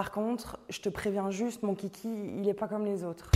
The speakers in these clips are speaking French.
Par contre, je te préviens juste, mon kiki, il est pas comme les autres.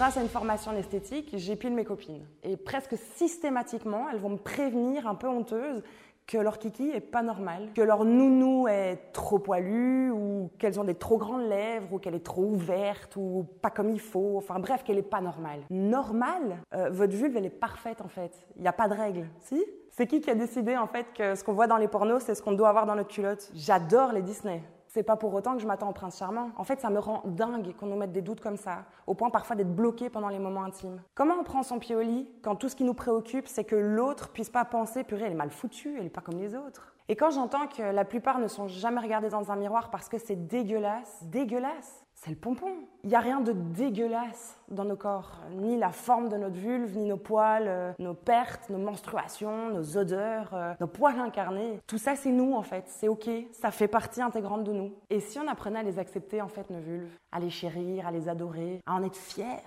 Grâce à une formation en esthétique, j'épile mes copines. Et presque systématiquement, elles vont me prévenir, un peu honteuse, que leur kiki est pas normal, que leur nounou est trop poilu, ou qu'elles ont des trop grandes lèvres, ou qu'elle est trop ouverte, ou pas comme il faut, enfin bref, qu'elle est pas normale. Normale euh, Votre vulve, elle est parfaite en fait. Il n'y a pas de règle, si? C'est qui qui a décidé en fait que ce qu'on voit dans les pornos, c'est ce qu'on doit avoir dans notre culotte? J'adore les Disney. C'est pas pour autant que je m'attends au prince charmant. En fait, ça me rend dingue qu'on nous mette des doutes comme ça, au point parfois d'être bloqué pendant les moments intimes. Comment on prend son pied au lit quand tout ce qui nous préoccupe, c'est que l'autre puisse pas penser, purée, elle est mal foutue, elle est pas comme les autres. Et quand j'entends que la plupart ne sont jamais regardés dans un miroir parce que c'est dégueulasse, dégueulasse, c'est le pompon. Il n'y a rien de dégueulasse dans nos corps, ni la forme de notre vulve, ni nos poils, euh, nos pertes, nos menstruations, nos odeurs, euh, nos poils incarnés. Tout ça, c'est nous en fait, c'est ok, ça fait partie intégrante de nous. Et si on apprenait à les accepter en fait, nos vulves, à les chérir, à les adorer, à en être fiers,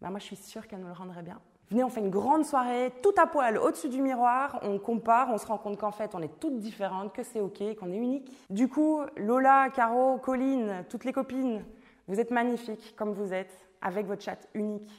ben moi je suis sûre qu'elles nous le rendraient bien. Venez, on fait une grande soirée, tout à poil au-dessus du miroir, on compare, on se rend compte qu'en fait on est toutes différentes, que c'est ok, qu'on est unique. Du coup, Lola, Caro, Colline, toutes les copines, vous êtes magnifiques comme vous êtes, avec votre chat unique.